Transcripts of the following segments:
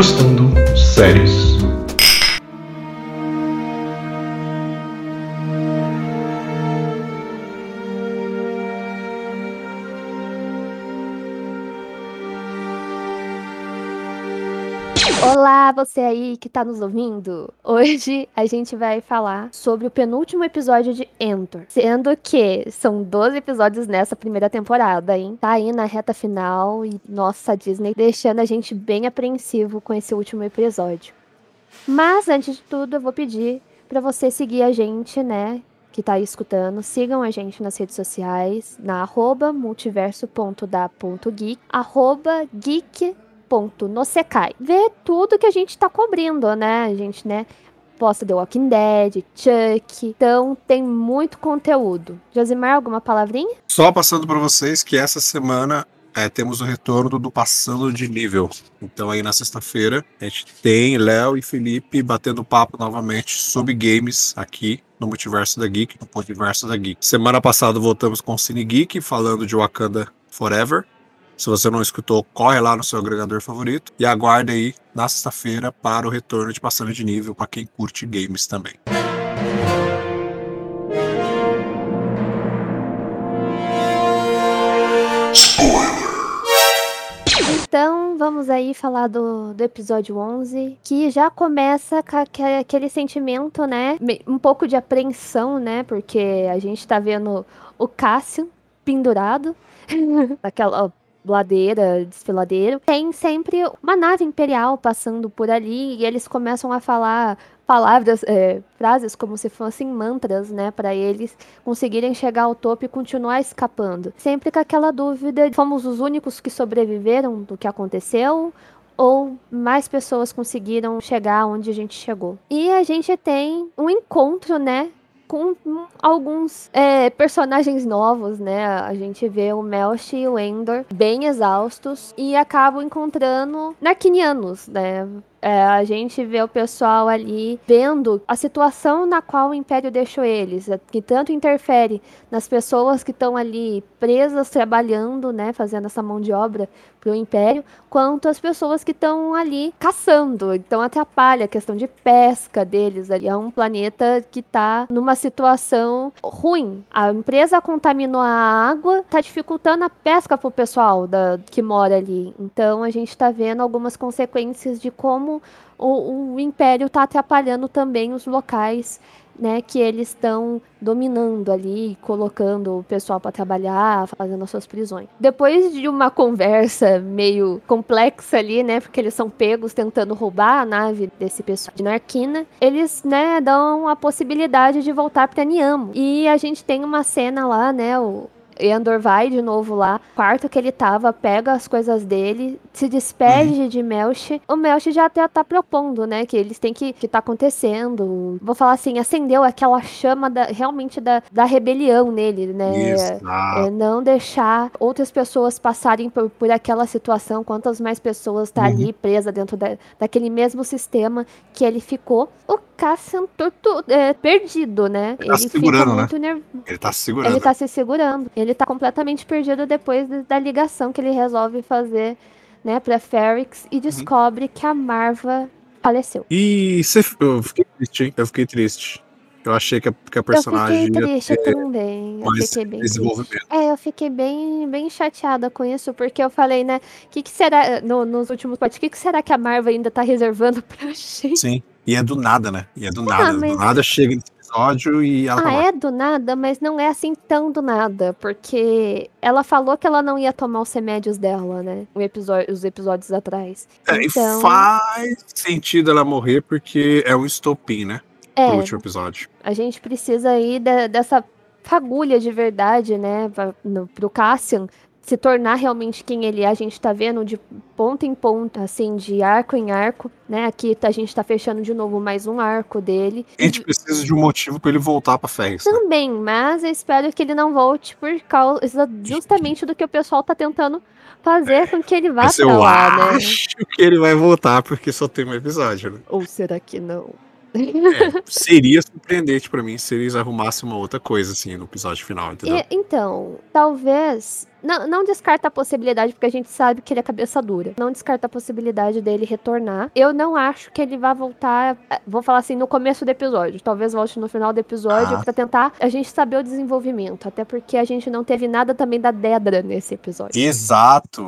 gusta un Olá, você aí que tá nos ouvindo. Hoje a gente vai falar sobre o penúltimo episódio de Endor. Sendo que são 12 episódios nessa primeira temporada, hein? Tá aí na reta final e nossa, Disney deixando a gente bem apreensivo com esse último episódio. Mas antes de tudo, eu vou pedir para você seguir a gente, né? Que tá aí escutando, sigam a gente nas redes sociais, na arroba multiverso.da.geek, arroba geek ponto no Sekai. Ver tudo que a gente tá cobrindo, né? A gente, né? Posta The Walking Dead, Chuck. Então tem muito conteúdo. Josimar, alguma palavrinha? Só passando para vocês que essa semana é, temos o retorno do Passando de Nível. Então aí na sexta-feira a gente tem Léo e Felipe batendo papo novamente sobre games aqui no Multiverso da Geek, no Multiverso da Geek. Semana passada voltamos com o Cine Geek falando de Wakanda Forever. Se você não escutou, corre lá no seu agregador favorito e aguarde aí na sexta-feira para o retorno de Passando de Nível para quem curte games também. Então, vamos aí falar do, do episódio 11, que já começa com aquele sentimento, né? Um pouco de apreensão, né? Porque a gente tá vendo o Cássio pendurado naquela ladeira, desfiladeiro, tem sempre uma nave imperial passando por ali e eles começam a falar palavras, é, frases como se fossem mantras, né, para eles conseguirem chegar ao topo e continuar escapando. Sempre com aquela dúvida: fomos os únicos que sobreviveram do que aconteceu? Ou mais pessoas conseguiram chegar onde a gente chegou. E a gente tem um encontro, né, com alguns é, personagens novos, né? A gente vê o Melch e o Endor bem exaustos e acabam encontrando Narquinianos, né? É, a gente vê o pessoal ali vendo a situação na qual o Império deixou eles, é, que tanto interfere nas pessoas que estão ali presas trabalhando, né, fazendo essa mão de obra para o Império, quanto as pessoas que estão ali caçando. Então atrapalha a questão de pesca deles ali. É um planeta que está numa situação ruim. A empresa contaminou a água, está dificultando a pesca para o pessoal da, que mora ali. Então a gente está vendo algumas consequências de como como o, o Império está atrapalhando também os locais né, que eles estão dominando ali, colocando o pessoal para trabalhar, fazendo as suas prisões. Depois de uma conversa meio complexa ali, né, porque eles são pegos tentando roubar a nave desse pessoal de Narquina, eles, né, dão a possibilidade de voltar para Niamo. E a gente tem uma cena lá, né, o Endor vai de novo lá, quarto que ele tava, pega as coisas dele, se despede uhum. de Melch. O Melch já até tá propondo, né, que eles têm que que tá acontecendo. Vou falar assim, acendeu aquela chama da, realmente da, da rebelião nele, né? É, não deixar outras pessoas passarem por, por aquela situação, quantas mais pessoas tá uhum. ali presa dentro da, daquele mesmo sistema que ele ficou. O Cassian torto, é, perdido, né? Ele, tá ele se segurando, né? Nerv... Ele tá se segurando. Ele tá se segurando. Ele tá completamente perdido depois da ligação que ele resolve fazer, né, pra Ferrix e descobre uhum. que a Marva faleceu. E eu fiquei triste, hein? Eu fiquei triste. Eu achei que a, que a personagem. Eu fiquei triste também. Eu fiquei bem desenvolvimento. É, eu fiquei bem, bem chateada com isso, porque eu falei, né? O que, que será. No, nos últimos partes, o que, que será que a Marvel ainda tá reservando pra gente? Sim. E é do nada, né? E é do ah, nada. Mas... Do nada chega nesse episódio e ela. Ah, tá é do nada, mas não é assim tão do nada. Porque ela falou que ela não ia tomar os remédios dela, né? Episódio, os episódios atrás. É, então... e faz sentido ela morrer porque é um estopim, né? É. Pro último episódio. A gente precisa aí de, dessa fagulha de verdade, né? Pro Cassian se tornar realmente quem ele é. A gente tá vendo de ponta em ponta, assim, de arco em arco, né? Aqui a gente tá fechando de novo mais um arco dele. A gente precisa de um motivo para ele voltar pra Ferris. Né? Também, mas eu espero que ele não volte por causa justamente do que o pessoal tá tentando fazer com que ele vá mas pra eu lá, né? acho que ele vai voltar porque só tem um episódio, né? Ou será que não? É, seria surpreendente para mim se eles arrumassem uma outra coisa assim no episódio final, entendeu? E, então, talvez não, não descarta a possibilidade, porque a gente sabe que ele é cabeça dura. Não descarta a possibilidade dele retornar. Eu não acho que ele vá voltar, eh, vou falar assim, no começo do episódio. Talvez volte no final do episódio Ah. pra tentar a gente saber o desenvolvimento. Até porque a gente não teve nada também da Dedra nesse episódio. Exato.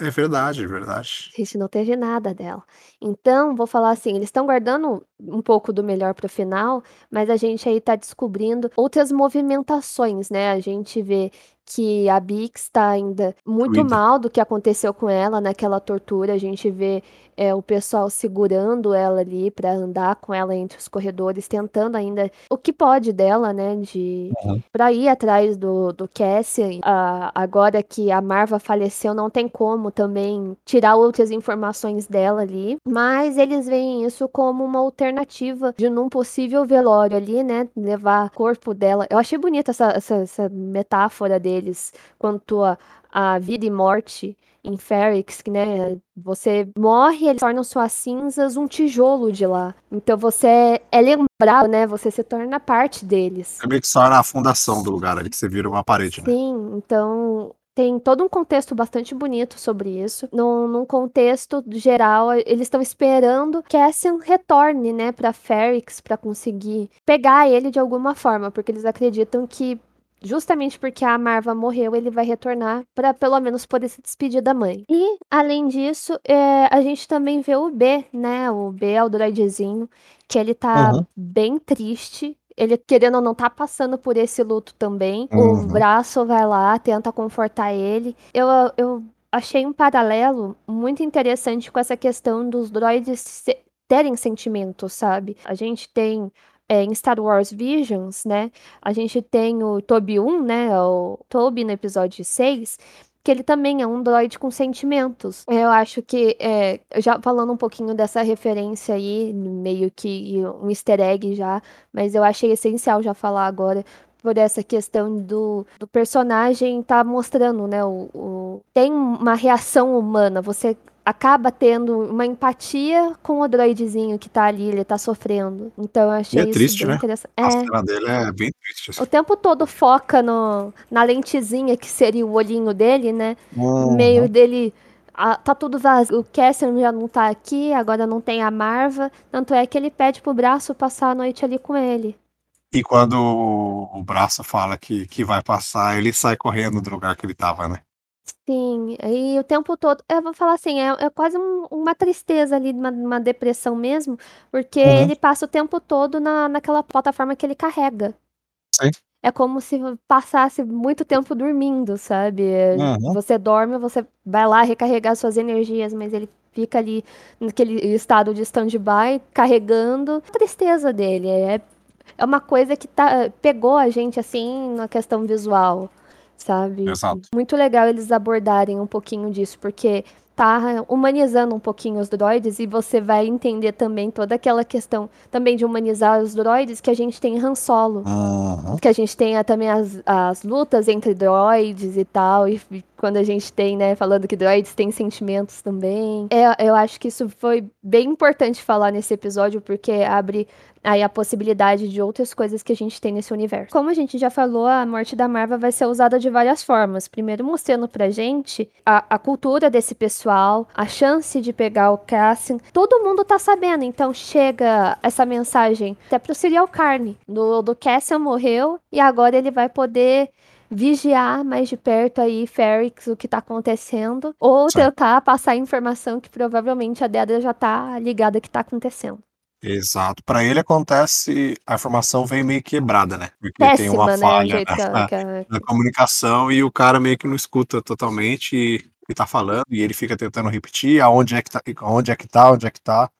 É é verdade, é verdade. A gente não teve nada dela. Então, vou falar assim, eles estão guardando um pouco do melhor pro final, mas a gente aí tá descobrindo outras movimentações, né? A gente vê que a Bix tá ainda muito mal do que aconteceu com ela naquela tortura. A gente vê é, o pessoal segurando ela ali pra andar com ela entre os corredores, tentando ainda o que pode dela, né? De Uhum. pra ir atrás do, do Cassian. Ah, agora que a Marva faleceu, não tem como também tirar outras informações dela ali. Mas eles veem isso como uma alternativa de num possível velório ali, né? Levar o corpo dela. Eu achei bonita essa, essa, essa metáfora deles quanto a, a vida e morte em Ferrix, que, né? Você morre, eles tornam suas cinzas um tijolo de lá. Então você é lembrado, né? Você se torna parte deles. É meio que só na fundação do lugar ali que você vira uma parede, né? Sim, então tem todo um contexto bastante bonito sobre isso. Num, num contexto geral, eles estão esperando que Cassian retorne, né, pra Ferrix pra conseguir pegar ele de alguma forma, porque eles acreditam que justamente porque a Marva morreu, ele vai retornar pra pelo menos poder se despedir da mãe. E além disso, é, a gente também vê o B, né, o B é o droidezinho, que ele tá Uhum. bem triste. Ele, querendo ou não, tá passando por esse luto também. O Uhum. braço vai lá, tenta confortar ele. Eu, eu achei um paralelo muito interessante com essa questão dos droids se- terem sentimentos, sabe? A gente tem é, em Star Wars Visions, né? A gente tem o Toby 1, né? O Toby no episódio 6, que ele também é um droid com sentimentos. Eu acho que, é, já falando um pouquinho dessa referência aí, meio que um easter egg já, mas eu achei essencial já falar agora por essa questão do, do personagem tá mostrando, né? O, o- tem uma reação humana, você acaba tendo uma empatia com o droidezinho que tá ali, ele tá sofrendo. Então eu achei é isso triste, né? interessante. A É. cena dele é bem triste. assim. O tempo todo foca no, na lentezinha que seria o olhinho dele, né? Uhum. Meio dele. ah, tá tudo vazio. O Cassian já não tá aqui, agora não tem a Marva. Tanto é que ele pede pro braço passar a noite ali com ele. E quando o braço fala que, que vai passar, ele sai correndo do lugar que ele tava, né? Sim, e o tempo todo. Eu vou falar assim, é, é quase um- uma tristeza ali, uma, uma depressão mesmo, porque Uhum. ele passa o tempo todo na, naquela plataforma que ele carrega. Sim. É como se passasse muito tempo dormindo, sabe? É. Você dorme, você vai lá recarregar suas energias, mas ele fica ali naquele estado de stand-by, carregando. A tristeza dele é, é uma coisa que tá, pegou a gente assim na questão visual, sabe? Exato. Muito legal eles abordarem um pouquinho disso, porque tá humanizando um pouquinho os droids e você vai entender também toda aquela questão também de humanizar os droids que a gente tem em Han Solo. Uhum. Que a gente tem ah, também as, as lutas entre droids e tal, e, e quando a gente tem, né, falando que droids têm sentimentos também. É, eu acho que isso foi bem importante falar nesse episódio, porque abre aí a possibilidade de outras coisas que a gente tem nesse universo. Como a gente já falou, a morte da Marva vai ser usada de várias formas. Primeiro, mostrando pra gente a, a cultura desse pessoal, a chance de pegar o Cassian. Todo mundo tá sabendo, então chega essa mensagem até pro Serial Carne. Do, do Cassian morreu e agora ele vai poder vigiar mais de perto aí Ferrix o que tá acontecendo ou Certo. tentar passar informação que provavelmente a Dedra já tá ligada que tá acontecendo. Exato. Pra ele acontece, a informação vem meio quebrada, né? Porque tem Péssima, uma né? Falha na, ela- na comunicação e o cara meio que não escuta totalmente o que tá falando e ele fica tentando repetir aonde é que tá, onde é que tá, onde é que tá.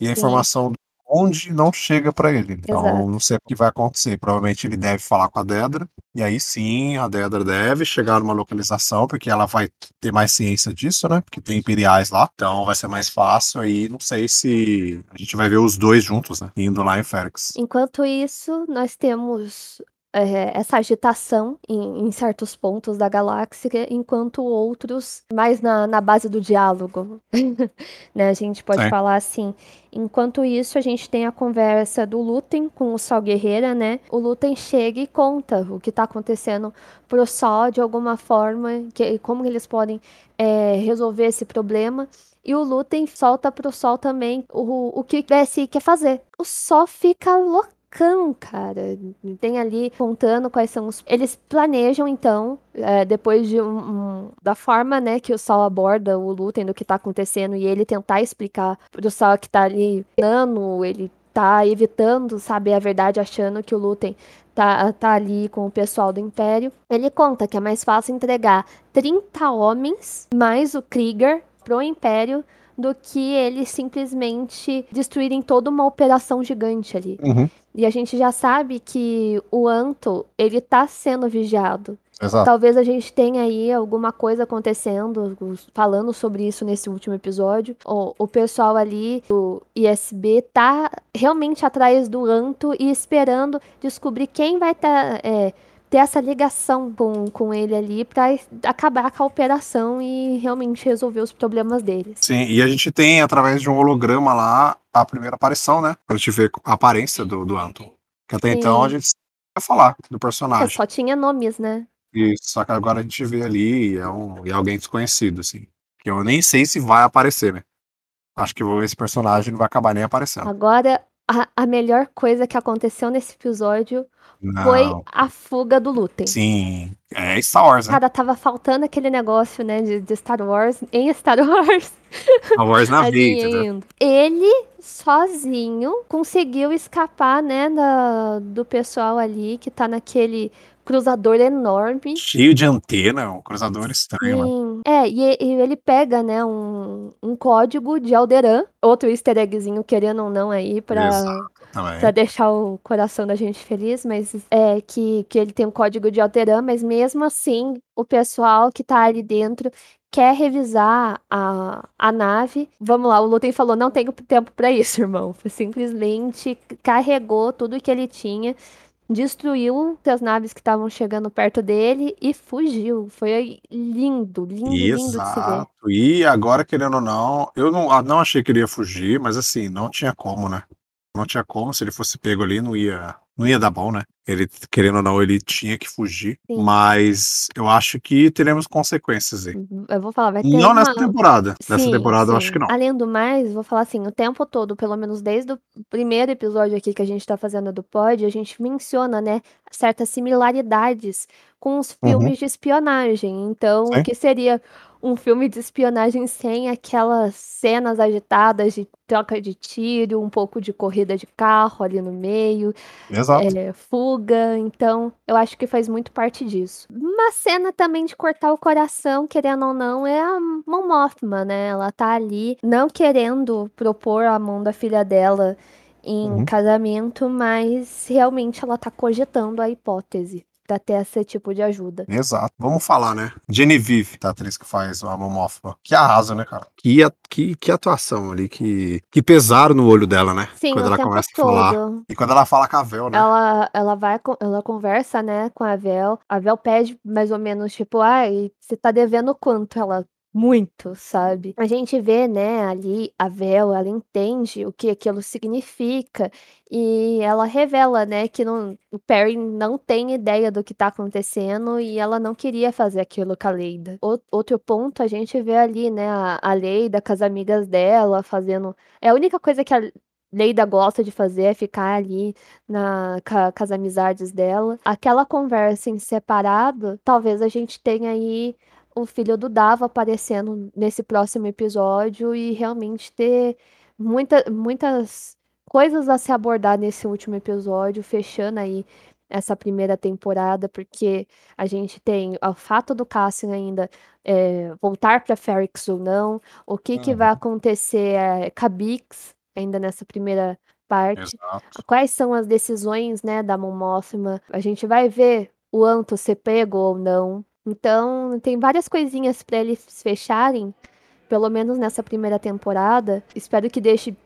E a Sim. informação onde não chega pra ele. Então, Exato. não sei o que vai acontecer. Provavelmente ele deve falar com a Dedra, e aí sim, a Dedra deve chegar numa localização, porque ela vai ter mais ciência disso, né? Porque tem imperiais lá, então vai ser mais fácil. Aí não sei se a gente vai ver os dois juntos, né? Indo lá em Ferrix. Enquanto isso, nós temos é, essa agitação em, em, certos pontos da galáxia, enquanto outros mais na, na base do diálogo. né? A gente pode Sim. falar assim. Enquanto isso, a gente tem a conversa do Lutem com o Sol Guerreira, né? O Lutem chega e conta o que está acontecendo pro Sol de alguma forma, que, como eles podem é, resolver esse problema. E o Lutem solta pro Sol também o, o que Bessie quer fazer. O Sol fica louco cão, cara. Tem ali contando quais são os. Eles planejam, então, é, depois de um, um, da forma, né, que o Sol aborda o Lutem do que tá acontecendo e ele tentar explicar pro Sol que tá ali dano, ele tá evitando saber a verdade, achando que o Lutem tá, tá ali com o pessoal do Império. Ele conta que é mais fácil entregar 30 homens mais o Krieger pro Império do que eles simplesmente destruírem toda uma operação gigante ali. Uhum. E a gente já sabe que o Anto, ele tá sendo vigiado. Exato. Talvez a gente tenha aí alguma coisa acontecendo, falando sobre isso nesse último episódio. O, o pessoal ali do ISB tá realmente atrás do Anto e esperando descobrir quem vai estar. Tá, é, ter essa ligação com, com ele ali para acabar com a operação e realmente resolver os problemas deles. Sim, e a gente tem, através de um holograma lá, a primeira aparição, né? Pra gente ver a aparência do, do Anton. Que até Sim. então a gente ia falar do personagem. É, só tinha nomes, né? Isso, só que agora a gente vê ali e é, um, e é alguém desconhecido, assim. Que eu nem sei se vai aparecer, né? Acho que esse personagem não vai acabar nem aparecendo. Agora, a, a melhor coisa que aconteceu nesse episódio não. foi a fuga do Lutem. Sim, é Star Wars, né? Cara, tava faltando aquele negócio, né, de, de Star Wars, em Star Wars. Star Wars na vida. Ele, sozinho, conseguiu escapar, né, da, do pessoal ali que tá naquele cruzador enorme. Cheio de antena, um cruzador estranho. Sim. É, e, e, ele pega, né, um, um código de Alderan, outro easter eggzinho, querendo ou não, aí, pra, pra deixar o coração da gente feliz, mas é que, que ele tem um código de Alderan, mas mesmo assim, o pessoal que tá ali dentro quer revisar a, a nave. Vamos lá, o Lutem falou: não tenho tempo para isso, irmão. Simplesmente carregou tudo que ele tinha destruiu as naves que estavam chegando perto dele e fugiu. Foi lindo, lindo, Exato. lindo de se ver. E agora, querendo ou não, eu não, ah, não achei que ele ia fugir, mas assim, não tinha como, né? Não tinha como, se ele fosse pego ali, não ia não ia dar bom, né? Ele, querendo ou não, ele tinha que fugir. Sim. Mas eu acho que teremos consequências aí. Uhum, eu vou falar, vai ter. Não uma... nessa temporada. Sim, nessa temporada sim. eu acho que não. Além do mais, vou falar assim: o tempo todo, pelo menos desde o primeiro episódio aqui que a gente tá fazendo do Pod, a gente menciona, né, certas similaridades com os uhum. filmes uhum. de espionagem. Então, o que seria um filme de espionagem sem aquelas cenas agitadas de troca de tiro, um pouco de corrida de carro ali no meio, é, fuga. Então, eu acho que faz muito parte disso. Uma cena também de cortar o coração, querendo ou não, é a Mon Mothma, né? Ela tá ali não querendo propor a mão da filha dela em uhum. casamento, mas realmente ela tá cogitando a hipótese ter esse tipo de ajuda. Exato. Vamos falar, né? Genevieve, a atriz que faz a Momofa. Que arrasa, né, cara? Que, que, que atuação ali, que, que pesaram no olho dela, né? Sim, quando ela começa todo. a falar. E quando ela fala com a Vel, né? Ela, ela vai, ela conversa, né, com a Vel. A Vel pede mais ou menos, tipo, ai, você tá devendo quanto? Ela, muito, sabe? A gente vê, né, ali a Vel, ela entende o que aquilo significa e ela revela, né, que não, o Perry não tem ideia do que tá acontecendo e ela não queria fazer aquilo com a Leida. O, outro ponto, a gente vê ali, né, a, a Leida com as amigas dela fazendo. É a única coisa que a Leida gosta de fazer é ficar ali na, com, com as amizades dela. Aquela conversa em separado, talvez a gente tenha aí o filho do Dava aparecendo nesse próximo episódio e realmente ter muita, muitas coisas a se abordar nesse último episódio, fechando aí essa primeira temporada, porque a gente tem o fato do Cassian ainda é, voltar para Ferrix ou não, o que, que vai acontecer é, com a Bix ainda nessa primeira parte, Exato. quais são as decisões né, da Mon a gente vai ver o Anto ser pego ou não, então, tem várias coisinhas para eles fecharem, pelo menos nessa primeira temporada. Espero que deixe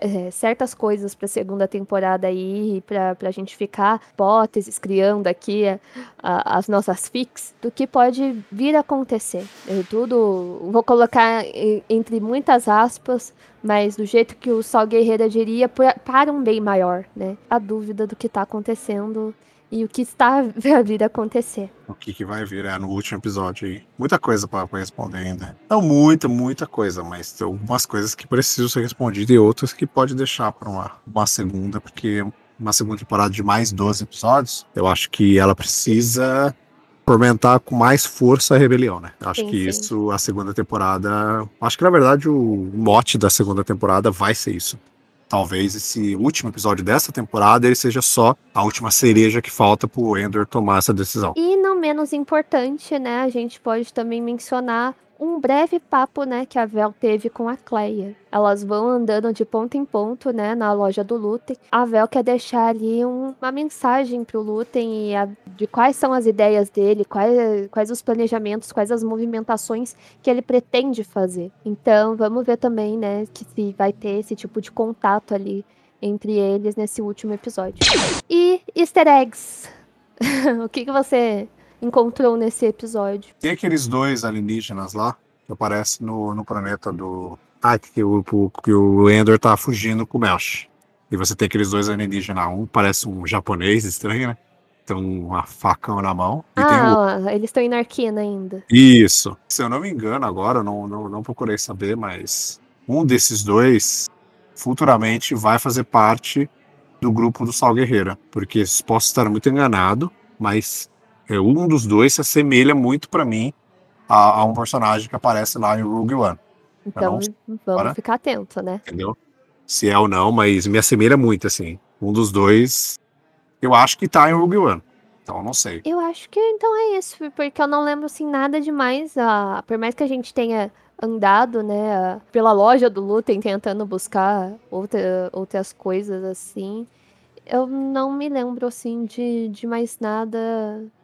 é, certas coisas para a segunda temporada aí, para a gente ficar hipóteses, criando aqui a, a, as nossas fix do que pode vir a acontecer. Eu tudo, vou colocar entre muitas aspas, mas do jeito que o Sol Guerreira diria, para um bem maior, né? A dúvida do que está acontecendo e o que está a vir acontecer. O que, que vai vir é, no último episódio aí. Muita coisa para responder ainda. Não muita, muita coisa, mas tem algumas coisas que precisam ser respondidas e outras que pode deixar para uma, uma segunda, porque uma segunda temporada de mais 12 episódios, eu acho que ela precisa fomentar com mais força a rebelião, né? Eu acho sim, que sim. isso, a segunda temporada. Acho que na verdade o mote da segunda temporada vai ser isso talvez esse último episódio dessa temporada ele seja só a última cereja que falta pro Ender tomar essa decisão. E não menos importante, né, a gente pode também mencionar um breve papo, né, que a Vel teve com a Cleia. Elas vão andando de ponto em ponto, né, na loja do Lutem. A Vel quer deixar ali um, uma mensagem pro Lutem e a, de quais são as ideias dele, quais, quais os planejamentos, quais as movimentações que ele pretende fazer. Então, vamos ver também, né, que se vai ter esse tipo de contato ali entre eles nesse último episódio. E easter eggs. o que, que você encontrou nesse episódio. Tem aqueles dois alienígenas lá que aparecem no, no planeta do. Ah, que o, que o Ender tá fugindo com o Melch. E você tem aqueles dois alienígenas. Um parece um japonês estranho, né? Tem uma facão na mão. ah, um... eles estão em Narquina ainda. Isso. Se eu não me engano, agora, não, não, não procurei saber, mas um desses dois futuramente vai fazer parte do grupo do Sal Guerreira. Porque posso estar muito enganado, mas um dos dois se assemelha muito para mim a, a, um personagem que aparece lá em Rogue One. Então não, vamos ficar atento, né? Entendeu? Se é ou não, mas me assemelha muito, assim. Um dos dois, eu acho que tá em Rogue One. Então, não sei. Eu acho que então é isso, porque eu não lembro, assim, nada demais. Ah, por mais que a gente tenha andado, né, pela loja do Lutem tentando buscar outra, outras coisas, assim, eu não me lembro, assim, de, de mais nada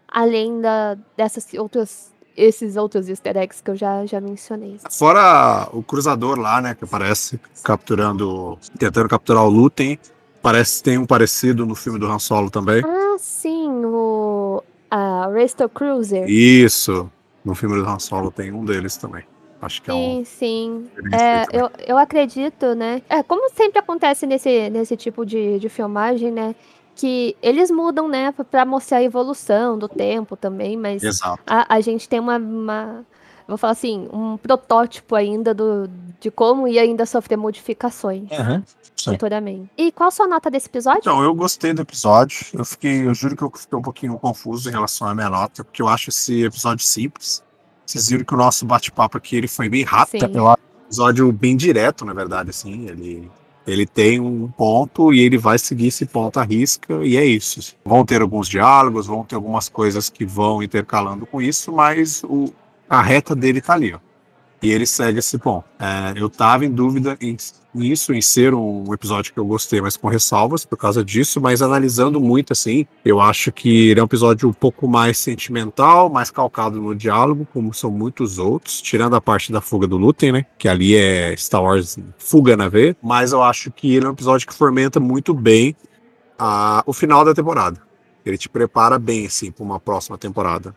além da, dessas outras esses outros easter eggs que eu já, já mencionei. Fora o cruzador lá, né, que aparece capturando, tentando capturar o Lutem, parece que tem um parecido no filme do Han Solo também. Ah, sim, o a Resto Cruiser. Isso, no filme do Han Solo tem um deles também. Acho que sim, é um. Sim, é, eu, eu acredito, né? É, como sempre acontece nesse, nesse tipo de, de filmagem, né? Que eles mudam, né, para mostrar a evolução do tempo também, mas a, a, gente tem uma, uma, vou falar assim, um protótipo ainda do, de como ia ainda sofrer modificações uhum, futuramente. E qual a sua nota desse episódio? Então, eu gostei do episódio. Eu fiquei, eu juro que eu fiquei um pouquinho confuso em relação à minha nota, porque eu acho esse episódio simples. Vocês viram que o nosso bate-papo aqui ele foi bem rápido. Sim. Episódio bem direto, na verdade, assim. Ele ele tem um ponto e ele vai seguir esse ponto à risca, e é isso. Vão ter alguns diálogos, vão ter algumas coisas que vão intercalando com isso, mas o, a reta dele tá ali, ó. E ele segue esse ponto. É, eu tava em dúvida em isso, em ser um episódio que eu gostei, mas com ressalvas por causa disso, mas analisando muito assim, eu acho que ele é um episódio um pouco mais sentimental, mais calcado no diálogo, como são muitos outros, tirando a parte da fuga do Lutem, né? Que ali é Star Wars fuga na veia, mas eu acho que ele é um episódio que fomenta muito bem a, o final da temporada. Ele te prepara bem, assim, para uma próxima temporada.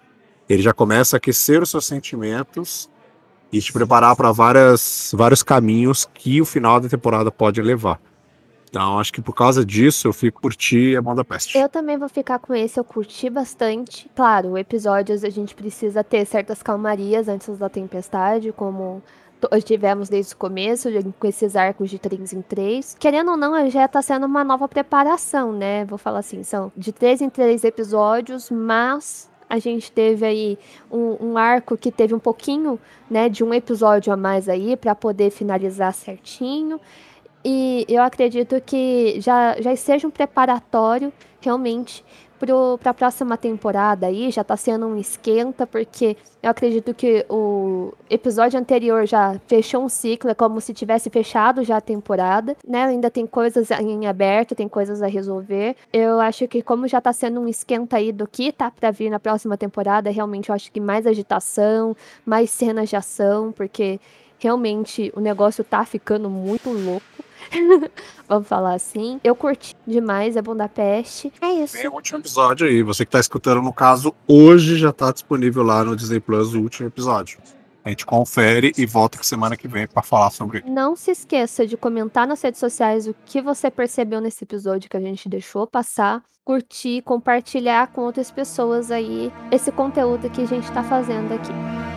Ele já começa a aquecer os seus sentimentos e te preparar para vários caminhos que o final da temporada pode levar. Então, acho que por causa disso, eu fico curtir a Mão da Peste. Eu também vou ficar com esse, eu curti bastante. Claro, episódios a gente precisa ter certas calmarias antes da tempestade, como tivemos desde o começo, com esses arcos de 3 em 3. Querendo ou não, já tá sendo uma nova preparação, né? Vou falar assim, são de 3 em 3 episódios, mas a gente teve aí um, um, arco que teve um pouquinho, né, de um episódio a mais aí para poder finalizar certinho. E eu acredito que já, já seja um preparatório realmente para a próxima temporada aí, já está sendo um esquenta, porque eu acredito que o episódio anterior já fechou um ciclo, é como se tivesse fechado já a temporada, né? Ainda tem coisas em aberto, tem coisas a resolver. Eu acho que como já está sendo um esquenta aí do que tá para vir na próxima temporada, realmente eu acho que mais agitação, mais cenas de ação, porque realmente o negócio tá ficando muito louco. Vamos falar assim. Eu curti demais a Budapeste. É isso. Vem o último episódio aí. Você que tá escutando, no caso, hoje já tá disponível lá no Disney Plus o último episódio. A gente confere e volta semana que vem para falar sobre. Não se esqueça de comentar nas redes sociais o que você percebeu nesse episódio que a gente deixou passar, curtir, compartilhar com outras pessoas aí esse conteúdo que a gente tá fazendo aqui.